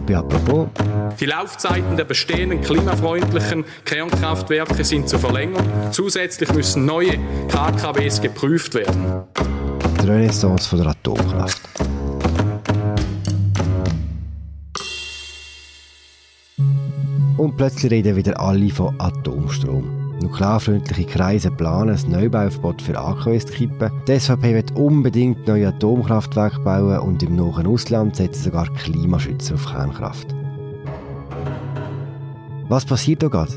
Bei «Apropos». Die Laufzeiten der bestehenden klimafreundlichen Kernkraftwerke sind zu verlängern. Zusätzlich müssen neue KKWs geprüft werden. Die Renaissance von der Atomkraft. Und plötzlich reden wieder alle von Atomstrom. Nuklearfreundliche Kreise planen ein Neubauverbot für AKWs zu kippen. Die SVP wird unbedingt neue Atomkraftwerke bauen und im nahen Ausland setzen sogar Klimaschützer auf Kernkraft. Was passiert da gerade?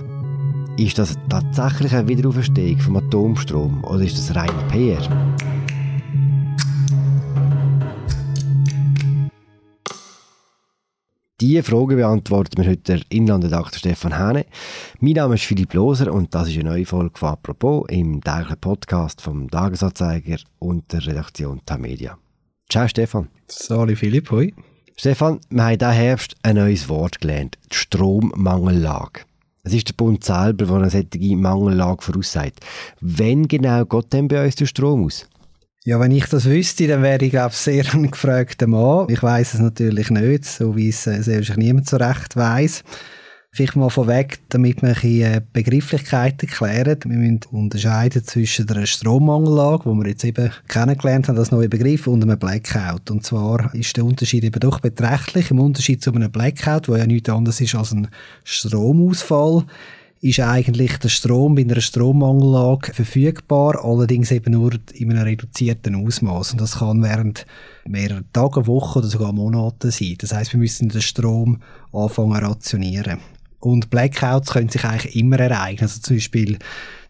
Ist das tatsächlich eine Wiederauferstehung vom Atomstrom oder ist das reine PR? Diese Frage beantwortet mir heute der Inlandredakteur Stefan Hähne. Mein Name ist Philipp Loser und das ist eine neue Folge von «Apropos» im täglichen Podcast vom Tagesanzeiger und der Redaktion Tamedia. Ciao Stefan. Sali Philipp, hoi. Stefan, wir haben diesen Herbst ein neues Wort gelernt, die Strommangellage. Es ist der Bund selber, der eine solche Mangellage voraussagt. Wenn genau geht denn bei uns der Strom aus? Ja, wenn ich das wüsste, dann wäre ich, glaube ich, sehr ein gefragter Mann. Ich weiß es natürlich nicht, so wie es äh, wahrscheinlich niemand so recht weiß. Vielleicht mal vorweg, damit wir ein äh, Begrifflichkeiten klären. Wir müssen unterscheiden zwischen der Strommangellage, wo wir jetzt eben kennengelernt haben, als neue Begriff, und einem Blackout. Und zwar ist der Unterschied eben doch beträchtlich. Im Unterschied zu einem Blackout, wo ja nichts anderes ist als ein Stromausfall, ist eigentlich der Strom bei einer Strommangellage verfügbar, allerdings eben nur in einem reduzierten Ausmaß. Und das kann während mehrerer Tage, Wochen oder sogar Monaten sein. Das heißt, wir müssen den Strom anfangen rationieren. Und Blackouts können sich eigentlich immer ereignen. Also zum Beispiel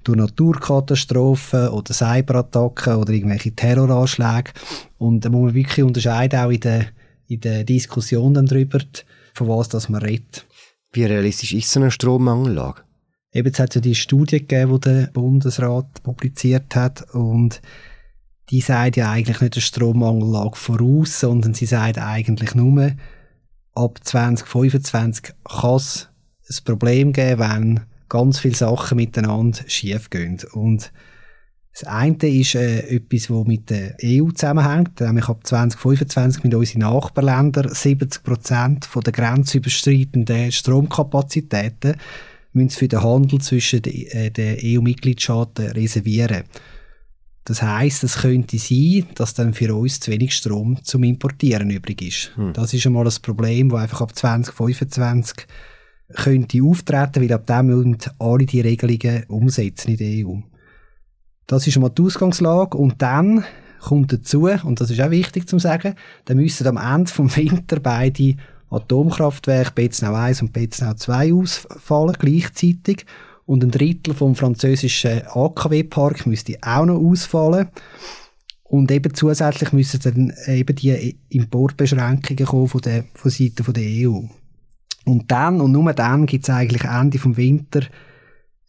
durch Naturkatastrophen oder Cyberattacken oder irgendwelche Terroranschläge. Und da muss man wirklich unterscheiden, auch in der, in der Diskussion darüber, von was das man redet. Wie realistisch ist so eine Strommangellage? Eben, es hat ja die Studie gegeben, die der Bundesrat publiziert hat und die sagt ja eigentlich nicht eine Strommangellage voraus, sondern sie sagt eigentlich nur, ab 2025 kann es ein Problem geben, wenn ganz viele Sachen miteinander schief gehen. Und das eine ist äh, etwas, das mit der EU zusammenhängt, nämlich ab 2025 mit unseren Nachbarländern 70 Prozent der grenzüberschreitenden Stromkapazitäten müssen für den Handel zwischen den, äh, EU-Mitgliedstaaten reservieren. Das heißt, es könnte sein, dass dann für uns zu wenig Strom zum Importieren übrig ist. Hm. Das ist einmal das Problem, das einfach ab 2025 könnte auftreten, weil ab dem müssen alle die Regelungen umsetzen in der EU. Das ist einmal die Ausgangslage und dann kommt dazu, und das ist auch wichtig zu sagen, dann müssen am Ende vom Winter beide Atomkraftwerke Betznau 1 und Betznau 2 ausfallen gleichzeitig und ein Drittel vom französischen AKW-Park müsste auch noch ausfallen. Und eben zusätzlich müssen dann eben die Importbeschränkungen kommen von der, von Seiten der EU. Und dann, und nur dann, gibt es eigentlich Ende vom Winter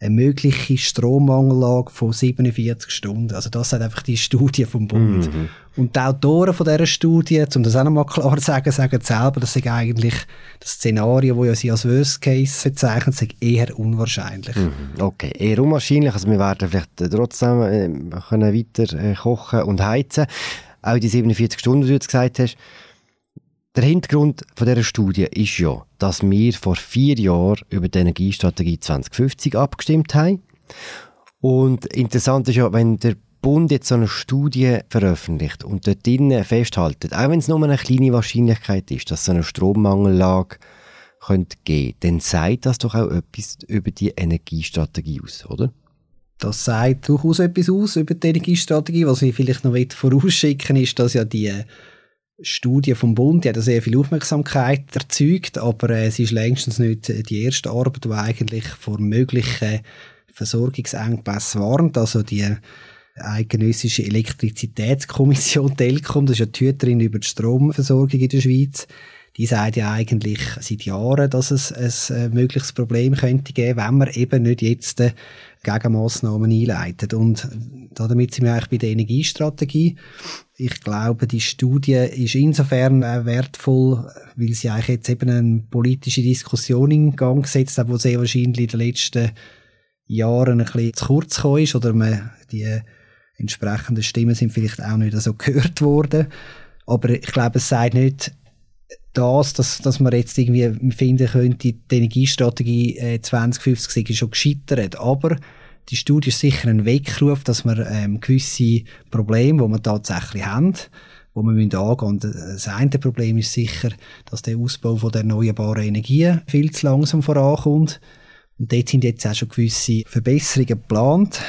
eine mögliche Strommangellage von 47 Stunden. Also das sagt einfach die Studie vom Bund. Mhm. Und die Autoren von dieser Studie, um das auch nochmal klar zu sagen, sagen selber, dass sie eigentlich das Szenario, das ja sie als Worst Case bezeichnen, sei eher unwahrscheinlich. Mhm. Okay, eher unwahrscheinlich. Also wir werden vielleicht trotzdem äh, können weiter äh, kochen und heizen. Auch die 47 Stunden, die du jetzt gesagt hast, der Hintergrund von dieser Studie ist ja, dass wir vor vier Jahren über die Energiestrategie 2050 abgestimmt haben. Und interessant ist ja, wenn der Bund jetzt so eine Studie veröffentlicht und dort drinnen festhaltet, auch wenn es nur eine kleine Wahrscheinlichkeit ist, dass so eine Strommangellage könnte gehen, dann sagt das doch auch etwas über die Energiestrategie aus, oder? Das sagt durchaus etwas aus über die Energiestrategie. Was ich vielleicht noch vorausschicken ist, dass ja die Studie vom Bund, die hat sehr viel Aufmerksamkeit erzeugt, aber äh, es ist längstens nicht die erste Arbeit, die eigentlich vor möglichen Versorgungsengpässen warnt. Also die eidgenössische Elektrizitätskommission Telekom, das ist ja die Hüterin über die Stromversorgung in der Schweiz, die sagt ja eigentlich seit Jahren, dass es ein äh, mögliches Problem könnte geben, wenn man eben nicht jetzt äh, Gegenmaßnahmen einleitet. Und damit sind wir eigentlich bei der Energiestrategie. Ich glaube, die Studie ist insofern äh, wertvoll, weil sie eigentlich jetzt eben eine politische Diskussion in Gang gesetzt hat, die sehr wahrscheinlich in den letzten Jahren ein bisschen zu kurz gekommen ist oder man die entsprechenden Stimmen sind vielleicht auch nicht so gehört worden. Aber ich glaube, es sagt nicht, das, dass, dass man jetzt irgendwie finden könnte, die Energiestrategie äh, 2050 sei schon gescheitert. Aber die Studie ist sicher ein Weckruf, dass wir ähm, gewisse Probleme, die wir tatsächlich haben, wo wir müssen angehen müssen. Das eine Problem ist sicher, dass der Ausbau von der erneuerbaren Energien viel zu langsam vorankommt. Und dort sind jetzt auch schon gewisse Verbesserungen geplant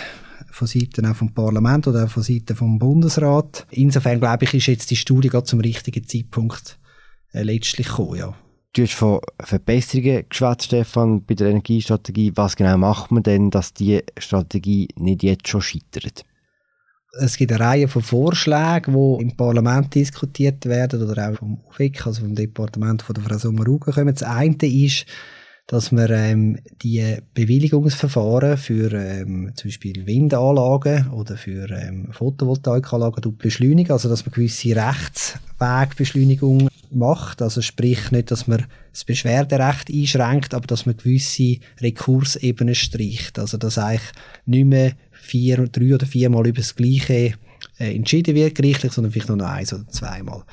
von Seiten auch vom Parlament oder auch von Seiten vom Bundesrat. Insofern glaube ich, ist jetzt die Studie gerade zum richtigen Zeitpunkt äh, letztlich gekommen, ja. Du hast von Verbesserungen geschwätzt, Stefan, bei der Energiestrategie. Was genau macht man denn, dass die Strategie nicht jetzt schon scheitert? Es gibt eine Reihe von Vorschlägen, die im Parlament diskutiert werden oder auch vom UFIC, also vom Departement von der Frau Sommaruga kommen. Das eine ist, dass man ähm, die Bewilligungsverfahren für ähm, zum Beispiel Windanlagen oder für ähm, Photovoltaikanlagen beschleunigen, also dass man gewisse Rechtswegbeschleunigung macht, also sprich nicht, dass man das Beschwerderecht einschränkt, aber dass man gewisse Rekursebenen streicht, also dass eigentlich nicht mehr vier, drei oder viermal über das Gleiche äh, entschieden wird gerichtlich, sondern vielleicht nur eins oder zweimal.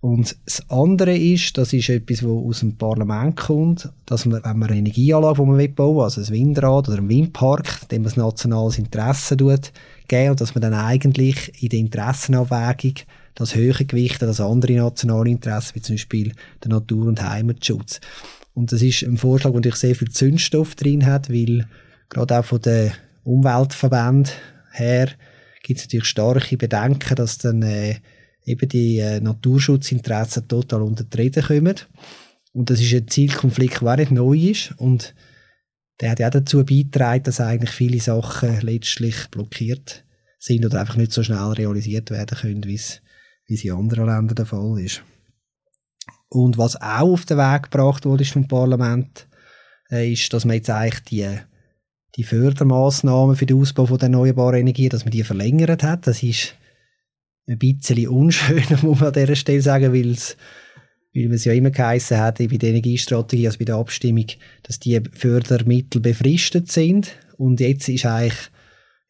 Und das andere ist, das ist etwas, was aus dem Parlament kommt, dass man, wenn man eine Energieanlage, die man bauen will, also ein Windrad oder ein Windpark, dem man ein nationales Interesse tut, geben, und dass man dann eigentlich in der Interessenabwägung das höher gewichtet als andere nationale Interessen, wie zum Beispiel der Natur- und Heimatschutz. Und das ist ein Vorschlag, der natürlich sehr viel Zündstoff drin hat, weil gerade auch von den Umweltverbänden her gibt es natürlich starke Bedenken, dass dann äh, eben die äh, Naturschutzinteressen total unter die Rede kommen. Und das ist ein Zielkonflikt, der auch nicht neu ist. Und der hat ja auch dazu beigetragen, dass eigentlich viele Sachen letztlich blockiert sind oder einfach nicht so schnell realisiert werden können, wie es in anderen Ländern der Fall ist. Und was auch auf den Weg gebracht wurde vom Parlament, äh, ist, dass man jetzt eigentlich die, die Fördermaßnahmen für den Ausbau von der erneuerbaren Energie, dass man die verlängert hat. Das ist ein bisschen unschön, muss man an dieser Stelle sagen, weil es weil es ja immer geheißen hat, bei der Energiestrategie, also bei der Abstimmung, dass die Fördermittel befristet sind. Und jetzt ist eigentlich,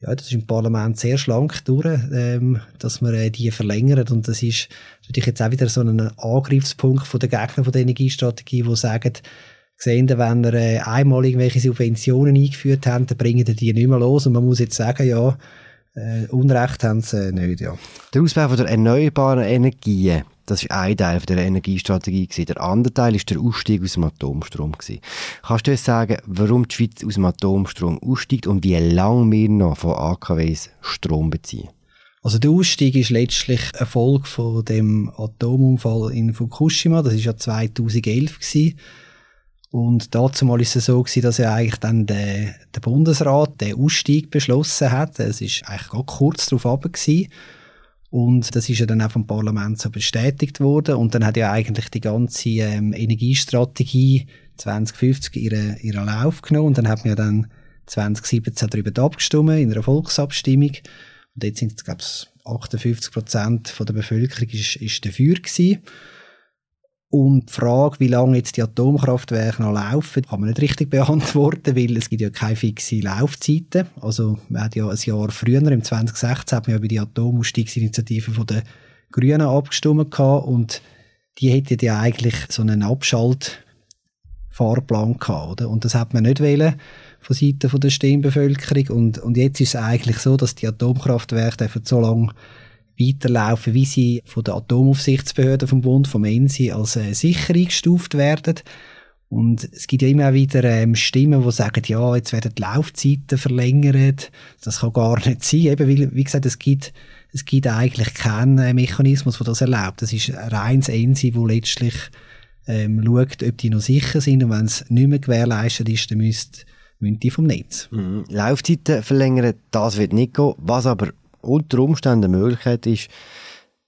ja, das ist im Parlament sehr schlank durch, ähm, dass man äh, die verlängert. Und das ist natürlich jetzt auch wieder so ein Angriffspunkt von den Gegnern von der Energiestrategie, die sagen, sehen, wenn wir äh, einmal irgendwelche Subventionen eingeführt haben, dann bringen die nicht mehr los. Und man muss jetzt sagen, ja, äh, Unrecht haben sie nicht, ja. Der Ausbau von der erneuerbaren Energien, das war ein Teil der Energiestrategie. Gewesen. Der andere Teil war der Ausstieg aus dem Atomstrom. Gewesen. Kannst du uns sagen, warum die Schweiz aus dem Atomstrom aussteigt und wie lange wir noch von AKWs Strom beziehen? Also der Ausstieg ist letztlich eine Folge von dem Atomunfall in Fukushima. Das war ja 2011 gewesen. Und dazu mal ist es so gewesen, dass ja eigentlich dann der, der Bundesrat den Ausstieg beschlossen hat. Es ist eigentlich gar kurz darauf ab Und das ist ja dann auch vom Parlament so bestätigt worden. Und dann hat ja eigentlich die ganze ähm, Energiestrategie 2050 ihren, ihren Lauf genommen. Und dann hat man ja dann 2017 darüber abgestimmt in einer Volksabstimmung. Und jetzt sind es, glaube ich, 58 Prozent der Bevölkerung ist, ist dafür gewesen. Und die Frage, wie lange jetzt die Atomkraftwerke noch laufen, kann man nicht richtig beantworten, weil es gibt ja keine fixe Laufzeiten. Also man hat ja ein Jahr früher, im 2016, hat man ja über die Atomausstiegsinitiative den Grünen abgestimmt gehabt und die hätten ja eigentlich so einen Abschaltfahrplan gehabt, oder? Und das hat man nicht wählen von Seiten der Stimmbevölkerung und, und jetzt ist es eigentlich so, dass die Atomkraftwerke so lange weiterlaufen, wie sie von der Atomaufsichtsbehörde vom Bund, vom ENSI, als äh, sicher eingestuft werden. Und es gibt ja immer wieder ähm, Stimmen, die sagen, ja, jetzt werden die Laufzeiten verlängert. Das kann gar nicht sein. Eben, weil, wie gesagt, es gibt, es gibt eigentlich keinen äh, Mechanismus, der das erlaubt. Das ist ein reines ENSI, wo letztlich ähm, schaut, ob die noch sicher sind. Und wenn es nicht mehr gewährleistet ist, dann müsste müssen die vom Netz. Mhm. Laufzeiten verlängern, das wird nicht gehen. Was aber unter Umständen eine Möglichkeit ist,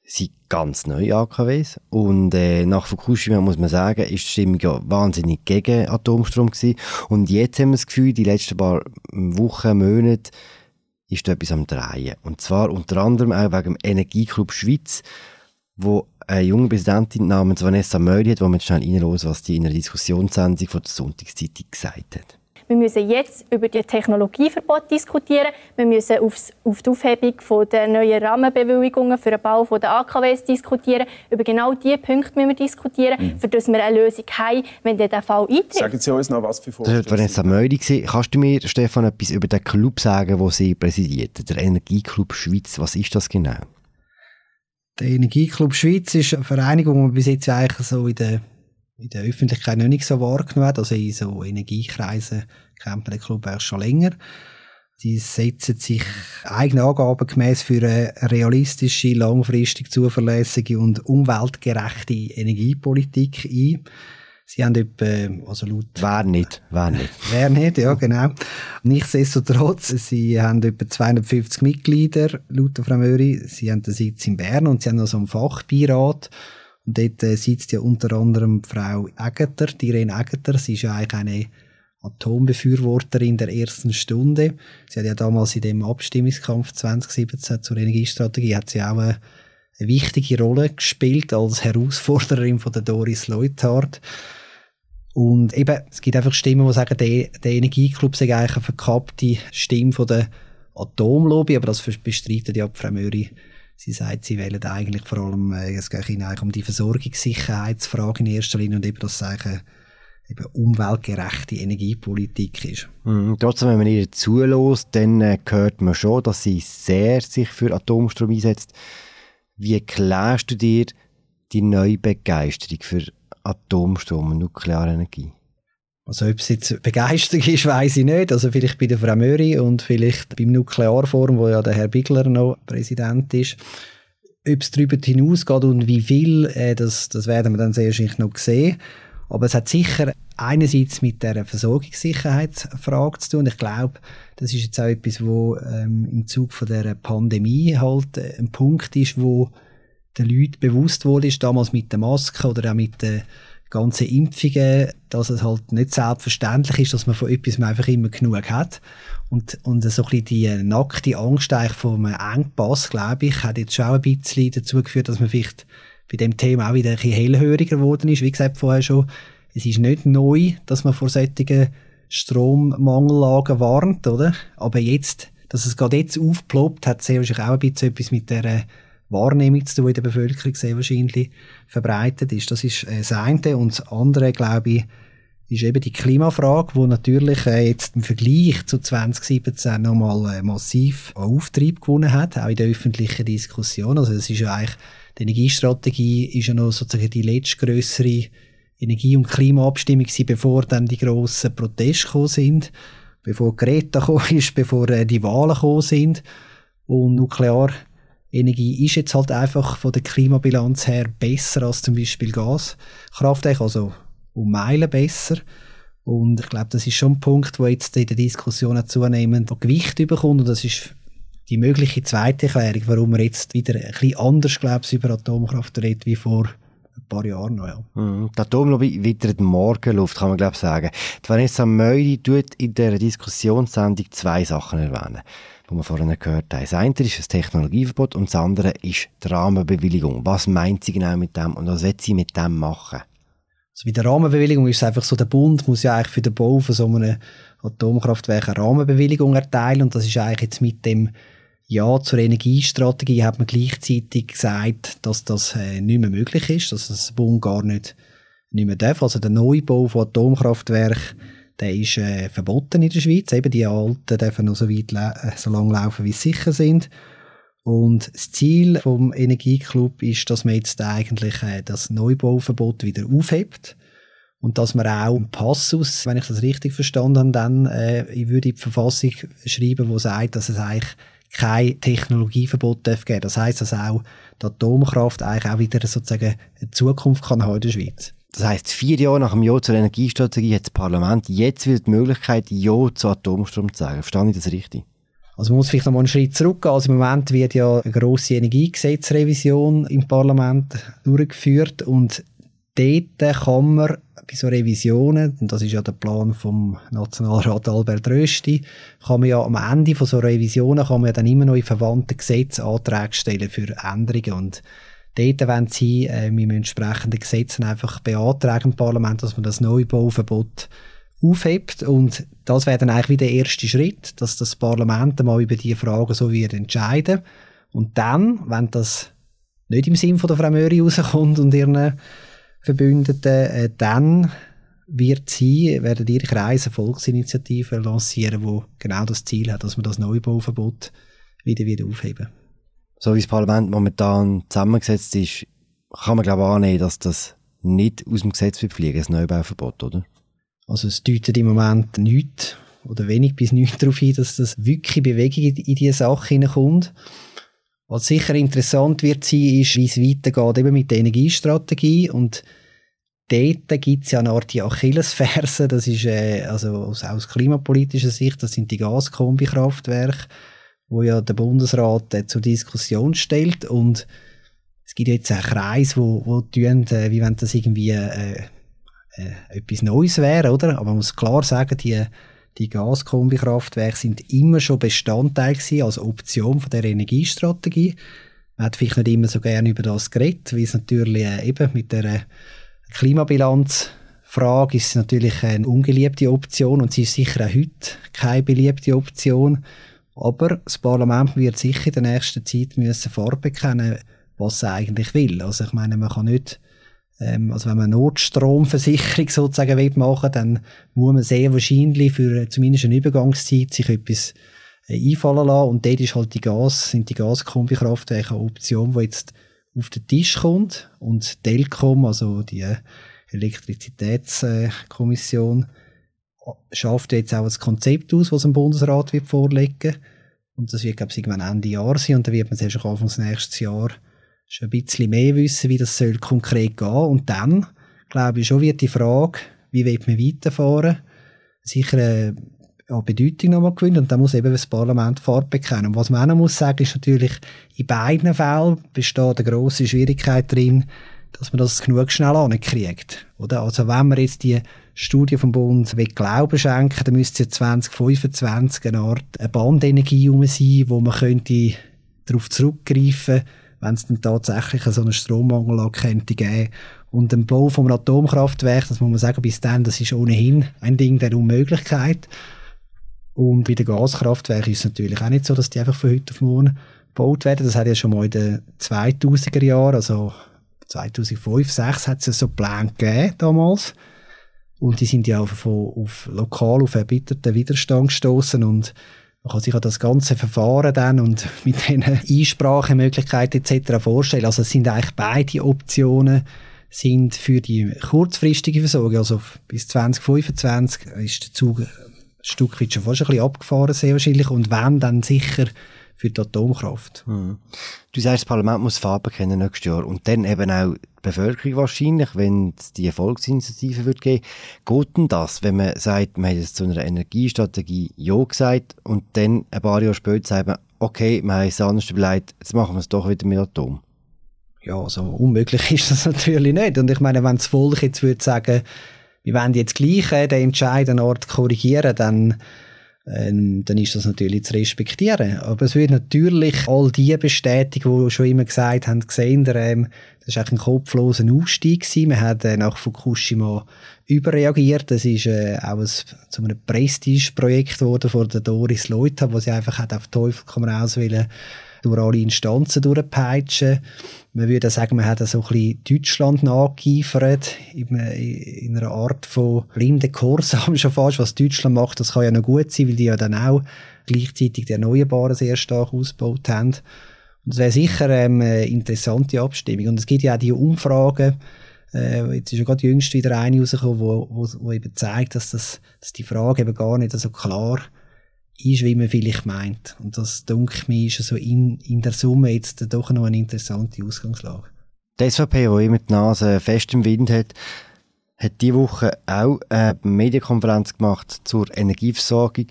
sind ganz neue AKWs. Und äh, nach Fukushima muss man sagen, ist die Stimmung ja wahnsinnig gegen Atomstrom gewesen. Und jetzt haben wir das Gefühl, die letzten paar Wochen, Monate, ist da etwas am Drehen. Und zwar unter anderem auch wegen dem Energieclub Schweiz, wo eine junge Präsidentin namens Vanessa Möri hat, wo man schnell reinhören was die in einer Diskussionssendung von der Sonntagszeitung gesagt hat. Wir müssen jetzt über die Technologieverbot diskutieren. Wir müssen aufs, auf die Aufhebung der neuen Rahmenbewilligungen für den Bau der AKWs diskutieren. Über genau diese Punkte müssen wir diskutieren, mhm. für dass wir eine Lösung haben, wenn der Fall eintritt. Sagen Sie uns noch, was für Vorstellungen... Das war Vanessa Mödi. Kannst du mir, Stefan, etwas über den Club sagen, den Sie präsidiert, der Energieclub Schweiz? Was ist das genau? Der Energieclub Schweiz ist eine Vereinigung, die man bis jetzt eigentlich so in der, in der Öffentlichkeit noch nicht so wahrgenommen hat. Also in so Energiekreisen kennt man den Club eigentlich schon länger. Die setzen sich eigene Angaben gemäß für eine realistische, langfristig zuverlässige und umweltgerechte Energiepolitik ein. Sie haben etwa, also laut... Wer nicht, wer nicht. wer nicht, ja, genau. Nichtsdestotrotz, sie haben etwa 250 Mitglieder, laut Frau Möri. Sie haben den Sitz in Bern und sie haben noch so einen Fachbeirat. Und dort äh, sitzt ja unter anderem Frau Egeter, die Irene Egeter. Sie ist ja eigentlich eine Atombefürworterin der ersten Stunde. Sie hat ja damals in dem Abstimmungskampf 2017 zur Energiestrategie hat sie auch eine, eine wichtige Rolle gespielt als Herausforderin von der Doris Leuthard. Und eben, es gibt einfach Stimmen, die sagen, der, der Energieclub sei eigentlich eine verkappte Stimme von der Atomlobby, aber das bestreitet ja Frau Möri. Sie sagt, sie wollen eigentlich vor allem, äh, es geht eigentlich um die Versorgungssicherheitsfrage in erster Linie und eben, dass es eigentlich eben umweltgerechte Energiepolitik ist. Mhm. Trotzdem, wenn man ihr zulässt, dann äh, hört man schon, dass sie sehr sich für Atomstrom einsetzt. Wie erklärst du dir die neue Begeisterung für Atomstrom und Nuklearenergie? Also ob es jetzt Begeisterung ist, weiß ich nicht. Also vielleicht bei der Frau Möri und vielleicht beim Nuklearforum, wo ja der Herr Bigler noch Präsident ist. Ob es darüber hinausgeht und wie viel, äh, das, das werden wir dann sehr wahrscheinlich noch sehen. Aber es hat sicher einerseits mit der Versorgungssicherheitsfrage zu tun. Ich glaube, das ist jetzt auch etwas, wo ähm, im Zug von der Pandemie halt äh, ein Punkt ist, wo den Leuten bewusst wurde, damals mit der Maske oder auch mit den ganzen Impfungen, dass es halt nicht selbstverständlich ist, dass man von etwas einfach immer genug hat. Und, und so ein bisschen die nackte Angst eigentlich von einem Engpass, glaube ich, hat jetzt schon ein bisschen dazu geführt, dass man vielleicht bei dem Thema auch wieder ein bisschen hellhöriger geworden ist. Wie gesagt vorher schon, es ist nicht neu, dass man vor solchen Strommangellagen warnt, oder? Aber jetzt, dass es gerade jetzt aufploppt, hat sehr wahrscheinlich auch ein bisschen etwas mit der Wahrnehmung zu tun in der Bevölkerung sehr wahrscheinlich verbreitet ist. Das ist äh, das eine. Und das andere, glaube ich, ist eben die Klimafrage, wo natürlich äh, jetzt im Vergleich zu 2017 nochmal äh, massiv an Auftrieb gewonnen hat, auch in der öffentlichen Diskussion. Also es ist ja eigentlich, die Energiestrategie ist ja noch sozusagen die letztgrößere Energie- und Klimaabstimmung gewesen, bevor dann die grossen Proteste gekommen sind, bevor Greta gekommen ist, bevor die Wahlen gekommen sind. Und Nuklearenergie ist jetzt halt einfach von der Klimabilanz her besser als zum Beispiel Gaskraftwerk, also um Meilen besser. Und ich glaube, das ist schon ein Punkt, wo jetzt in der Diskussion zunehmend Gewicht bekommt. Und das ist die mögliche zweite Erklärung, warum man jetzt wieder ein bisschen anders, glaube ich, über Atomkraft redet wie vor ein paar Jahren noch. Ja. Mhm. Die Atomlobby wittert Morgenluft, kann man glaube ich sagen. Die Vanessa Mödi tut in dieser Diskussionssendung zwei Sachen erwähnen, die wir vorhin gehört haben. Das eine ist das Technologieverbot und das andere ist die Rahmenbewilligung. Was meint sie genau mit dem und was wird sie mit dem machen? Also bei der Rahmenbewilligung ist es einfach so, der Bund muss ja eigentlich für den Bau von so einem Atomkraftwerk eine Rahmenbewilligung erteilen und das ist eigentlich jetzt mit dem ja zur Energiestrategie hat man gleichzeitig gesagt, dass das äh, nicht mehr möglich ist, dass das Bund gar nicht, nicht mehr darf. Also der Neubau von Atomkraftwerken, der ist äh, verboten in der Schweiz. Eben die alten dürfen noch so weit äh, so lange laufen, wie sie sicher sind. Und das Ziel vom Energieclub ist, dass man jetzt eigentlich äh, das Neubauverbot wieder aufhebt und dass man auch einen Passus, wenn ich das richtig verstanden habe, dann äh, ich würde in die Verfassung schreiben, wo sagt, dass es eigentlich kein Technologieverbot darf geben. Das heißt, dass auch die Atomkraft eigentlich auch wieder sozusagen eine Zukunft kann haben in der Schweiz. Das heißt, vier Jahre nach dem Ja zur Energiestrategie hat das Parlament jetzt wieder die Möglichkeit, Ja zu Atomstrom zu sagen. Verstehe ich das richtig? Also man muss vielleicht noch mal einen Schritt zurückgehen. Also im Moment wird ja eine grosse Energiegesetzrevision im Parlament durchgeführt und dort kann man bei so Revisionen, und das ist ja der Plan vom Nationalrat Albert Rösti, kann man ja am Ende von so Revisionen kann man ja dann immer noch in verwandten Gesetzen Anträge stellen für Änderungen und dort wollen sie äh, mit entsprechenden Gesetzen einfach beantragen im Parlament, dass man das Neubauverbot aufhebt. Und das wäre dann eigentlich wieder der erste Schritt, dass das Parlament mal über diese Fragen so wird entscheiden. Und dann, wenn das nicht im Sinn von der Frau Möri rauskommt und ihren Verbündeten, äh, dann wird sie, werden ihre Kreise Volksinitiative lancieren, wo genau das Ziel hat, dass man das Neubauverbot wieder wieder aufheben. So wie das Parlament momentan zusammengesetzt ist, kann man glaube ich annehmen, dass das nicht aus dem Gesetz wird fliegen, das Neubauverbot, oder? Also es deutet im Moment nichts oder wenig bis nichts darauf hin, dass das wirklich Bewegung in diese Sache hineinkommt. Was sicher interessant wird sein, ist, wie es weitergeht eben mit der Energiestrategie und dort gibt es ja eine Art Achillesferse, das ist äh, also aus, aus klimapolitischer Sicht, das sind die Gaskombikraftwerke, wo ja der Bundesrat äh, zur Diskussion stellt und es gibt jetzt einen Kreis, wo, wo tun, äh, wie wenn das irgendwie äh, äh, etwas Neues wäre, oder? Aber man muss klar sagen, die, die Gaskombikraftwerke sind immer schon Bestandteil gewesen, als Option von der Energiestrategie. Man hat vielleicht nicht immer so gerne über das geredet, weil es natürlich äh, eben mit der äh, Klimabilanzfrage ist es natürlich eine ungeliebte Option und sie ist sicher auch heute keine beliebte Option. Aber das Parlament wird sicher in der nächsten Zeit müssen Farbe bekennen, was es eigentlich will. Also ich meine, man kann nicht ähm, also wenn man Notstromversicherung sozusagen will machen, dann muss man sehr wahrscheinlich für zumindest eine Übergangszeit sich etwas äh, einfallen lassen. Und dort ist halt die Gas, sind die Gaskombikraftwerke eine Option, die jetzt auf den Tisch kommt. Und Telkom, also die Elektrizitätskommission, schafft jetzt auch ein Konzept aus, was dem Bundesrat wird vorlegen Und das wird, glaube ich, irgendwann Ende Jahr sein. Und dann wird man erst Anfang des nächsten Jahres schon ein bisschen mehr wissen, wie das soll konkret gehen. Und dann, glaube ich, schon wird die Frage, wie wird man weiterfahren, sicher äh, an Bedeutung nochmal gewinnen. Und da muss eben das Parlament Farbe bekennen. Und was man auch noch muss sagen, ist natürlich, in beiden Fällen besteht eine grosse Schwierigkeit drin, dass man das genug schnell ankriegt. Oder? Also wenn man jetzt die Studie vom Bund will Glauben schenken, dann müsste es 2025 eine Art eine Bandenergie sein, wo man könnte darauf zurückgreifen wenn es dann tatsächlich so einen Strommangel könnte geben und ein Bau vom Atomkraftwerk, das muss man sagen, bis dann, das ist ohnehin ein Ding der Unmöglichkeit. Und bei den Gaskraftwerken ist es natürlich auch nicht so, dass die einfach von heute auf morgen gebaut werden. Das hat ja schon mal in den 2000er Jahren, also 2005, 2006 hat es so Pläne gegeben damals. Und die sind ja auf, auf lokal auf erbitterten Widerstand gestoßen und man kann sich das ganze Verfahren dann und mit den Einsprachemöglichkeiten etc. vorstellen. Also es sind eigentlich beide Optionen sind für die kurzfristige Versorgung, also bis 2025 ist der Zug ein Stück weit schon fast ein bisschen abgefahren, sehr wahrscheinlich. Und wenn, dann sicher für die Atomkraft. Mhm. Du sagst, das Parlament muss Farbe kennen nächstes Jahr und dann eben auch die Bevölkerung wahrscheinlich, wenn es die Volksinitiative wird geben. Geht denn das, wenn man sagt, man hat jetzt zu einer Energiestrategie Ja gesagt und dann ein paar Jahre später sagt man, okay, wir haben es anders überlegt, jetzt machen wir es doch wieder mit Atom? Ja, so unmöglich ist das natürlich nicht. Und ich meine, wenn das Volk jetzt würde sagen, wir wollen jetzt gleich äh, den Entscheid an Ort korrigieren, dann ähm, dann ist das natürlich zu respektieren. Aber es wird natürlich all die bestätigen, die schon immer gesagt haben, gesehen, der, ähm, das war ein kopfloser Ausstieg gewesen. Man hat äh, nach Fukushima überreagiert. Das ist äh, auch ein, zu einem Prestige-Projekt geworden von der Doris Leuthab, wo sie einfach hat auf Teufel komm raus wollen, durch alle Instanzen durchpeitschen. Man würde sagen, man hat so ein bisschen Deutschland nachgeeifert, in, in einer Art von blinden Kursam schon fast. Was Deutschland macht, das kann ja noch gut sein, weil die ja dann auch gleichzeitig die Erneuerbaren sehr stark ausgebaut haben. Und das wäre sicher ähm, eine interessante Abstimmung. Und es gibt ja auch die Umfragen, äh, jetzt ist ja gerade jüngst wieder eine rausgekommen, wo, wo, wo eben zeigt, dass, das, dass die Frage eben gar nicht so klar ist ist, wie man vielleicht meint. Und das, denke ich, ist so in, in der Summe jetzt doch noch eine interessante Ausgangslage. Die SVP, die immer die Nase fest im Wind hat, hat diese Woche auch eine Medienkonferenz gemacht zur Energieversorgung.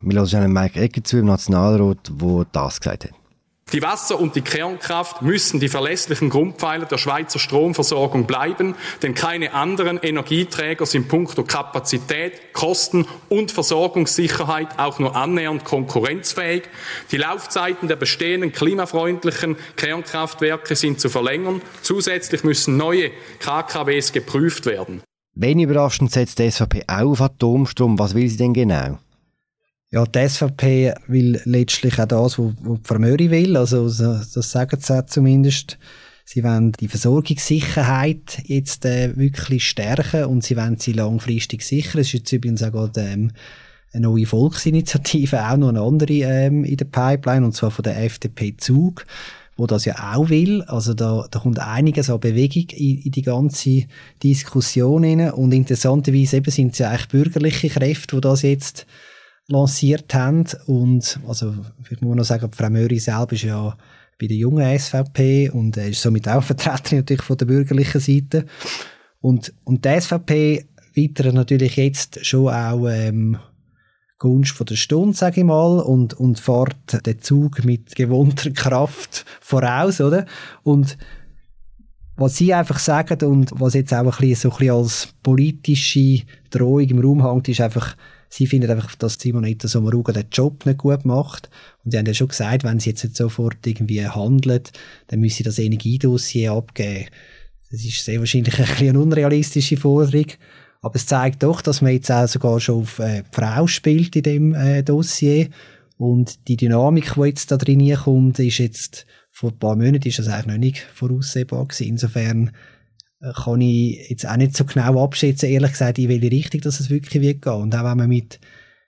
Wir hören Mike Egger zu im Nationalrat, der das gesagt hat. Die Wasser- und die Kernkraft müssen die verlässlichen Grundpfeiler der Schweizer Stromversorgung bleiben, denn keine anderen Energieträger sind puncto Kapazität, Kosten und Versorgungssicherheit auch nur annähernd konkurrenzfähig. Die Laufzeiten der bestehenden klimafreundlichen Kernkraftwerke sind zu verlängern. Zusätzlich müssen neue KKWs geprüft werden. Wenn überraschend setzt die SVP auch auf Atomstrom. Was will sie denn genau? Ja, die SVP will letztlich auch das, was Frau Möri will. Also, das sagen sie zumindest. Sie wollen die Versorgungssicherheit jetzt äh, wirklich stärken und sie wollen sie langfristig sichern. Es ist jetzt übrigens auch gerade, ähm, eine neue Volksinitiative, auch noch eine andere ähm, in der Pipeline, und zwar von der FDP Zug, wo das ja auch will. Also da, da kommt einiges an Bewegung in, in die ganze Diskussion rein. Und interessanterweise eben sind es ja eigentlich bürgerliche Kräfte, die das jetzt lanciert haben. Und also, ich muss noch sagen, Frau Möri selber ist ja bei der jungen SVP und ist somit auch Vertreterin natürlich von der bürgerlichen Seite. Und, und die SVP weiter natürlich jetzt schon auch ähm, Gunst von der Stunde, sage ich mal, und, und fährt den Zug mit gewohnter Kraft voraus, oder? Und was sie einfach sagen und was jetzt auch ein bisschen, so ein bisschen als politische Drohung im Raum hängt, ist einfach, sie finden einfach, dass Simonetta Sommaruga den Job nicht gut macht. Und sie haben ja schon gesagt, wenn sie jetzt nicht sofort irgendwie handelt, dann müsse sie das Energiedossier abgeben. Das ist sehr wahrscheinlich ein bisschen eine unrealistische Forderung. Aber es zeigt doch, dass man jetzt auch sogar schon auf äh, die Frau spielt in dem äh, Dossier. Und die Dynamik, die jetzt da drin kommt, ist jetzt, vor ein paar Monaten ist das eigentlich noch nicht voraussehbar gewesen. Insofern kann ich jetzt auch nicht so genau abschätzen, ehrlich gesagt, in welche Richtung dass es wirklich wird gehen. Und auch wenn man mit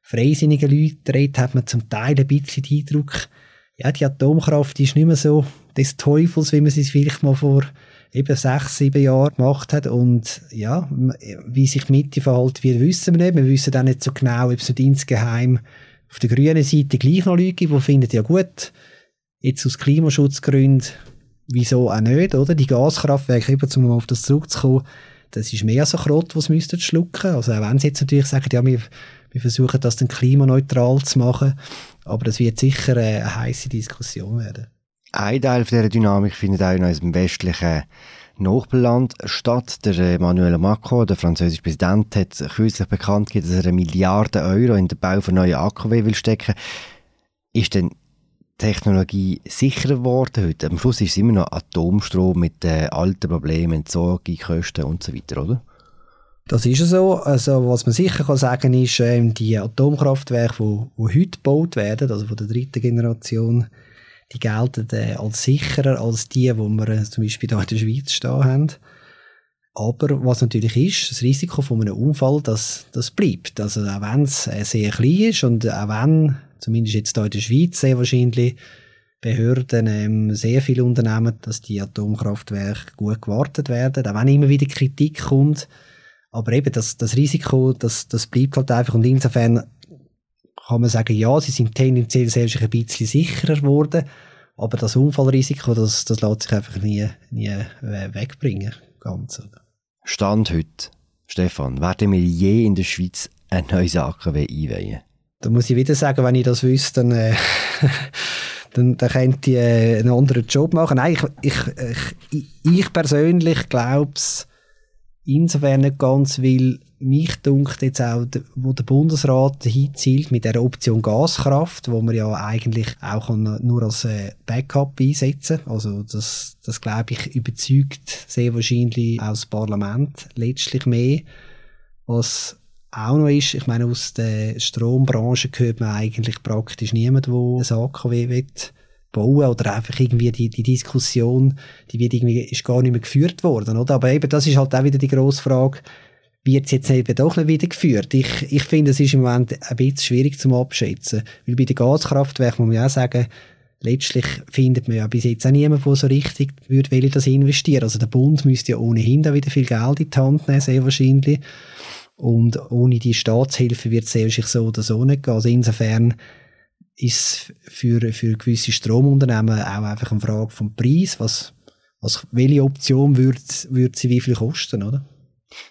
freisinnigen Leuten redet, hat man zum Teil ein bisschen den Eindruck, ja, die Atomkraft ist nicht mehr so des Teufels, wie man sie vielleicht mal vor eben sechs, sieben Jahre gemacht hat. Und ja, wie sich die Mitte verhalten wird, wissen wir nicht. Wir wissen auch nicht so genau, ob es nicht insgeheim auf der grünen Seite gleich noch Leute gibt, die finden, ja gut, jetzt aus Klimaschutzgründen, wieso auch nicht, oder? Die Gaskraftwerke, eben, um auf das zurückzukommen, das ist mehr so Krott, was müssten schlucken. Also auch wenn sie jetzt natürlich sagen, ja, wir, wir versuchen das dann klimaneutral zu machen, aber das wird sicher eine heiße Diskussion werden. Ein Teil dieser Dynamik findet auch in unserem westlichen Nachbarland statt. Der Emmanuel Macron, der französische Präsident, hat kürzlich bekannt gegeben, dass er eine Milliarde Euro in den Bau von neuen AKW will stecken. Ist denn Technologie sicherer geworden heute? Am Schluss ist es immer noch Atomstrom mit den alten Problemen, Entsorgung, Kosten und so weiter, oder? Das ist so. Also, was man sicher kann sagen ist, ähm, die Atomkraftwerke, die, die heute gebaut werden, also von der dritten Generation, die gelten äh, als sicherer als die, die wir äh, zum Beispiel hier in der Schweiz stehen haben. Aber was natürlich ist, das Risiko von einem Unfall, das, das bleibt. Also auch wenn es äh, sehr klein ist und auch wenn, zumindest jetzt hier in der Schweiz sehr wahrscheinlich, Behörden ähm, sehr viele Unternehmen, dass die Atomkraftwerke gut gewartet werden, auch wenn immer wieder Kritik kommt. Aber eben das, das Risiko, das, das bleibt halt einfach und insofern kann man sagen, ja, sie sind tendenziell selbst ein bisschen sicherer geworden, aber das Unfallrisiko, das, das lässt sich einfach nie, nie äh, wegbringen. Ganz, Stand heute, Stefan, werden wir je in der Schweiz eine neue AKW einweihen? Da muss ich wieder sagen, wenn ich das wüsste, dann, äh, dann, dann könnte ich äh, einen anderen Job machen. Nein, ich, ich, ich, ich persönlich glaube es insofern nicht ganz, weil mich dunkt jetzt auch, wo der Bundesrat hinzielt mit der Option Gaskraft, wo man ja eigentlich auch nur als äh, Backup einsetzen Also das, das glaube ich überzeugt sehr wahrscheinlich auch das Parlament letztlich mehr. Was auch noch ist, ich meine, aus der Strombranche hört man eigentlich praktisch niemand, der ein AKW will bauen oder einfach irgendwie die, die Diskussion, die wird irgendwie, ist gar nicht mehr geführt worden, oder? Aber eben, das ist halt auch wieder die grosse Frage, wird es jetzt eben doch nicht wieder geführt. Ich, ich finde, es ist im Moment ein bisschen schwierig zum Abschätzen. Weil bei den Gaskraftwerken muss man ja auch sagen, letztlich findet man ja bis jetzt auch niemanden, der so richtig würde will das investieren. Also der Bund müsste ja ohnehin da wieder viel Geld in die Hand nehmen, sehr wahrscheinlich. Und ohne die Staatshilfe wird es sehr so oder so nicht gehen. Also insofern ist es für, für gewisse Stromunternehmen auch einfach eine Frage vom Preis. Was, was, welche Option würde, würde sie wie viel kosten, oder?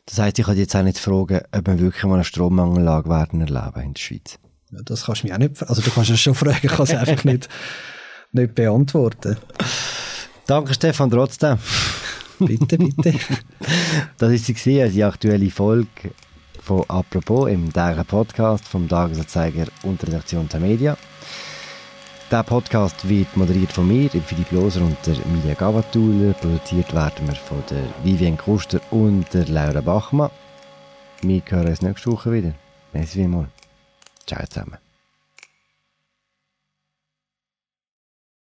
Das heisst, ich kann jetzt auch nicht fragen, ob wir wirklich mal eine Strommangellage werden erleben in der Schweiz. Ja, das kannst du mich auch nicht, also du kannst es schon fragen, ich kann es einfach nicht, nicht beantworten. Danke Stefan, trotzdem. bitte, bitte. Das war sie, die aktuelle Folge von «Apropos» im täglichen Podcast vom Tagesanzeiger und Redaktion der Media. Der Podcast wird moderiert von mir, Philipp Loser und der Emilia Gavatuller. Produziert werden wir von der Vivien Kuster und der Laura Bachmann. Wir hören uns nächste Woche wieder. Merci vielmals. Ciao zusammen.